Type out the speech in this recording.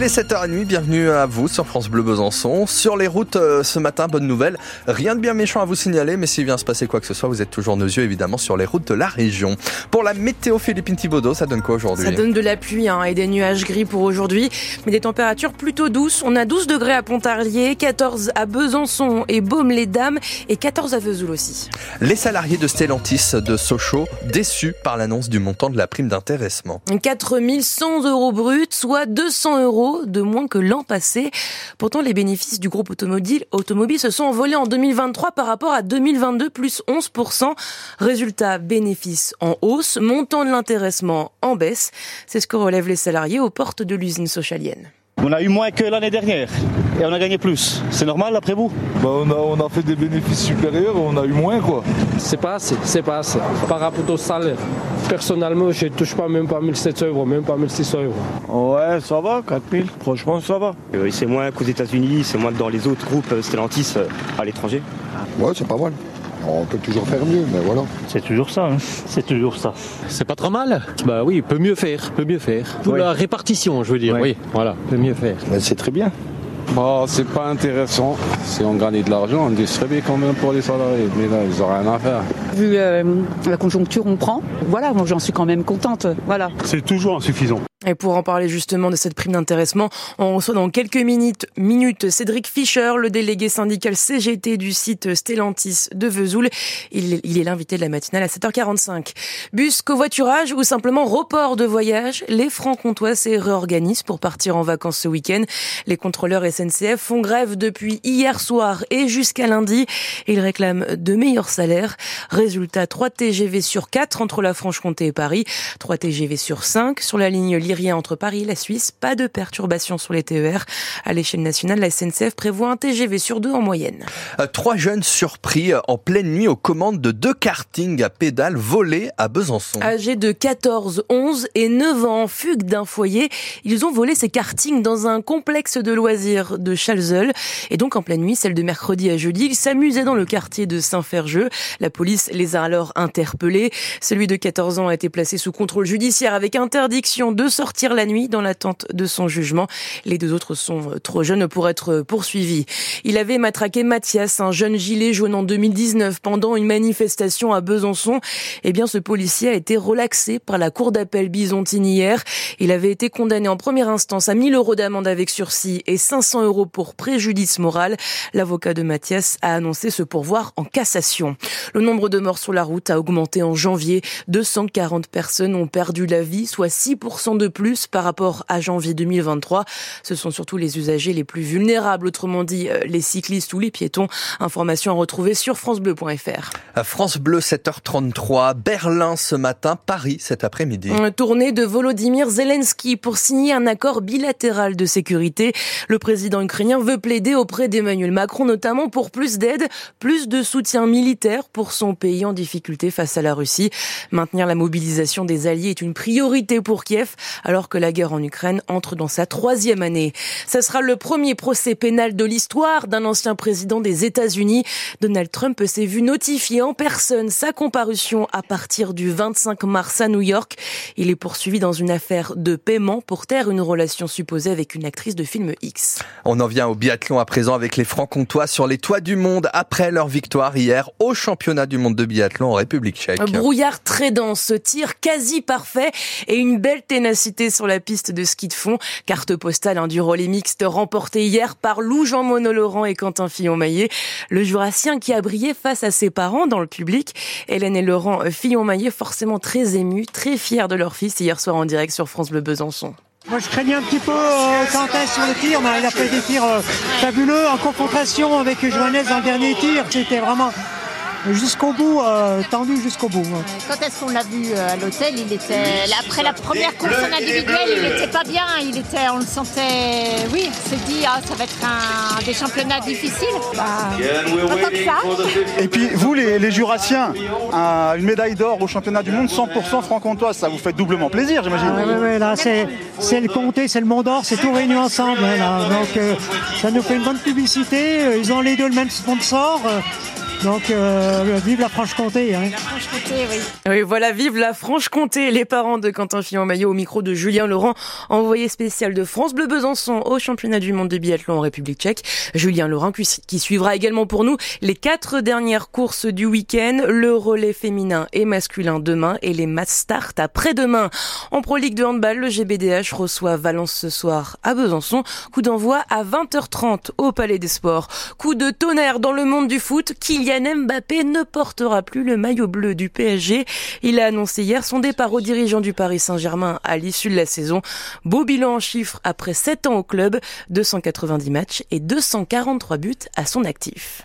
Il est 7h30, bienvenue à vous sur France Bleu Besançon. Sur les routes euh, ce matin, bonne nouvelle, rien de bien méchant à vous signaler, mais s'il vient se passer quoi que ce soit, vous êtes toujours nos yeux évidemment sur les routes de la région. Pour la météo Philippine Thibaudot, ça donne quoi aujourd'hui Ça donne de la pluie hein, et des nuages gris pour aujourd'hui, mais des températures plutôt douces. On a 12 degrés à Pontarlier, 14 à Besançon et Baume-les-Dames et 14 à Vesoul aussi. Les salariés de Stellantis de Sochaux déçus par l'annonce du montant de la prime d'intéressement. 4100 euros bruts, soit 200 euros de moins que l'an passé. Pourtant, les bénéfices du groupe automobile, automobile se sont envolés en 2023 par rapport à 2022, plus 11%. Résultat, bénéfices en hausse, montant de l'intéressement en baisse. C'est ce que relèvent les salariés aux portes de l'usine socialienne. On a eu moins que l'année dernière et on a gagné plus. C'est normal après vous? Bah on, a, on, a, fait des bénéfices supérieurs, on a eu moins quoi. C'est pas assez, c'est pas assez. Par rapport au salaire, personnellement, je ne touche pas même pas 1700 euros, même pas 1600 euros. Ouais, ça va, 4000, franchement ça va. Euh, c'est moins qu'aux États-Unis, c'est moins que dans les autres groupes Stellantis euh, à l'étranger. Ouais, c'est pas mal. On peut toujours faire mieux, mais voilà. C'est toujours ça, hein. c'est toujours ça. C'est pas trop mal. Bah oui, peut mieux faire, peut mieux faire. Pour la répartition, je veux dire. Oui, voilà, peut mieux faire. Mais c'est très bien. Bah, c'est pas intéressant. Si on gagnait de l'argent, on distribue quand même pour les salariés. Mais là, ils n'ont rien à faire. Vu euh, la conjoncture, on prend. Voilà, moi j'en suis quand même contente. Voilà. C'est toujours insuffisant. Et pour en parler justement de cette prime d'intéressement, on reçoit dans quelques minutes, minutes Cédric Fischer, le délégué syndical CGT du site Stellantis de Vesoul. Il, il est l'invité de la matinale à 7h45. Bus, covoiturage ou simplement report de voyage, les francs-comtois se réorganisent pour partir en vacances ce week-end. Les contrôleurs SNCF font grève depuis hier soir et jusqu'à lundi. Ils réclament de meilleurs salaires. Résultat, 3 TGV sur 4 entre la Franche-Comté et Paris, 3 TGV sur 5 sur la ligne rien entre Paris et la Suisse. Pas de perturbations sur les TER. À l'échelle nationale, la SNCF prévoit un TGV sur deux en moyenne. Euh, trois jeunes surpris euh, en pleine nuit aux commandes de deux kartings à pédales volés à Besançon. Âgés de 14, 11 et 9 ans, fugue d'un foyer, ils ont volé ces kartings dans un complexe de loisirs de Chalzeul. Et donc en pleine nuit, celle de mercredi à jeudi, ils s'amusaient dans le quartier de Saint-Ferjeux. La police les a alors interpellés. Celui de 14 ans a été placé sous contrôle judiciaire avec interdiction de sortir la nuit dans l'attente de son jugement. Les deux autres sont trop jeunes pour être poursuivis. Il avait matraqué Mathias, un jeune gilet jaune en 2019 pendant une manifestation à Besançon. Eh bien, ce policier a été relaxé par la cour d'appel byzantine hier. Il avait été condamné en première instance à 1000 euros d'amende avec sursis et 500 euros pour préjudice moral. L'avocat de Mathias a annoncé ce pourvoir en cassation. Le nombre de morts sur la route a augmenté en janvier. 240 personnes ont perdu la vie, soit 6% de plus par rapport à janvier 2023. Ce sont surtout les usagers les plus vulnérables, autrement dit euh, les cyclistes ou les piétons. Information à retrouver sur francebleu.fr. France Bleu 7h33, Berlin ce matin, Paris cet après-midi. Tournée de Volodymyr Zelensky pour signer un accord bilatéral de sécurité. Le président ukrainien veut plaider auprès d'Emmanuel Macron notamment pour plus d'aide, plus de soutien militaire pour son pays en difficulté face à la Russie. Maintenir la mobilisation des alliés est une priorité pour Kiev alors que la guerre en Ukraine entre dans sa troisième année. Ce sera le premier procès pénal de l'histoire d'un ancien président des États-Unis. Donald Trump s'est vu notifier en personne sa comparution à partir du 25 mars à New York. Il est poursuivi dans une affaire de paiement pour taire une relation supposée avec une actrice de film X. On en vient au biathlon à présent avec les Francs-Comtois sur les toits du monde après leur victoire hier au championnat du monde de biathlon en République tchèque. Brouillard très dense, tir quasi parfait et une belle ténacité sur la piste de ski de fond. Carte postale hein, du relais mixte remporté hier par Lou Jean Monod Laurent et Quentin Fillon-Maillet. Le jurassien qui a brillé face à ses parents dans le public. Hélène et Laurent Fillon-Maillet forcément très émus, très fiers de leur fils hier soir en direct sur France Bleu Besançon. Moi, je craignais un petit peu euh, Quentin sur le tir, mais il a fait des tirs euh, fabuleux en confrontation avec Joannès dans le dernier tir. C'était vraiment jusqu'au bout, euh, tendu jusqu'au bout. Quand est-ce qu'on l'a vu euh, à l'hôtel Il était après la première course en individuel, il n'était pas bien. Il était, on le sentait. Oui, on s'est dit ah, ça va être un des championnats difficiles. Bah, pas que ça. Et puis vous, les, les Jurassiens, un- une médaille d'or au championnat du monde 100% franc-comtois, ça vous fait doublement plaisir, j'imagine. Ah, ouais, ouais, là, c'est, c'est le comté, c'est le Mont d'Or, c'est tout réuni ensemble. là. Donc, euh, ça nous fait une bonne publicité. Euh, Ils ont les deux le même sponsor. Donc, euh, vive la Franche-Comté. Hein. La Franche-Comté, oui. Oui, voilà, vive la Franche-Comté. Les parents de Quentin Fillon-Maillot au micro de Julien Laurent, envoyé spécial de France Bleu Besançon au championnat du monde de biathlon en République tchèque. Julien Laurent qui suivra également pour nous les quatre dernières courses du week-end, le relais féminin et masculin demain et les mass start après-demain. En Pro League de handball, le GBDH reçoit Valence ce soir à Besançon. Coup d'envoi à 20h30 au Palais des Sports. Coup de tonnerre dans le monde du foot. Kylian Mbappé ne portera plus le maillot bleu du PSG. Il a annoncé hier son départ au dirigeant du Paris Saint-Germain à l'issue de la saison. Beau bilan en chiffres après 7 ans au club, 290 matchs et 243 buts à son actif.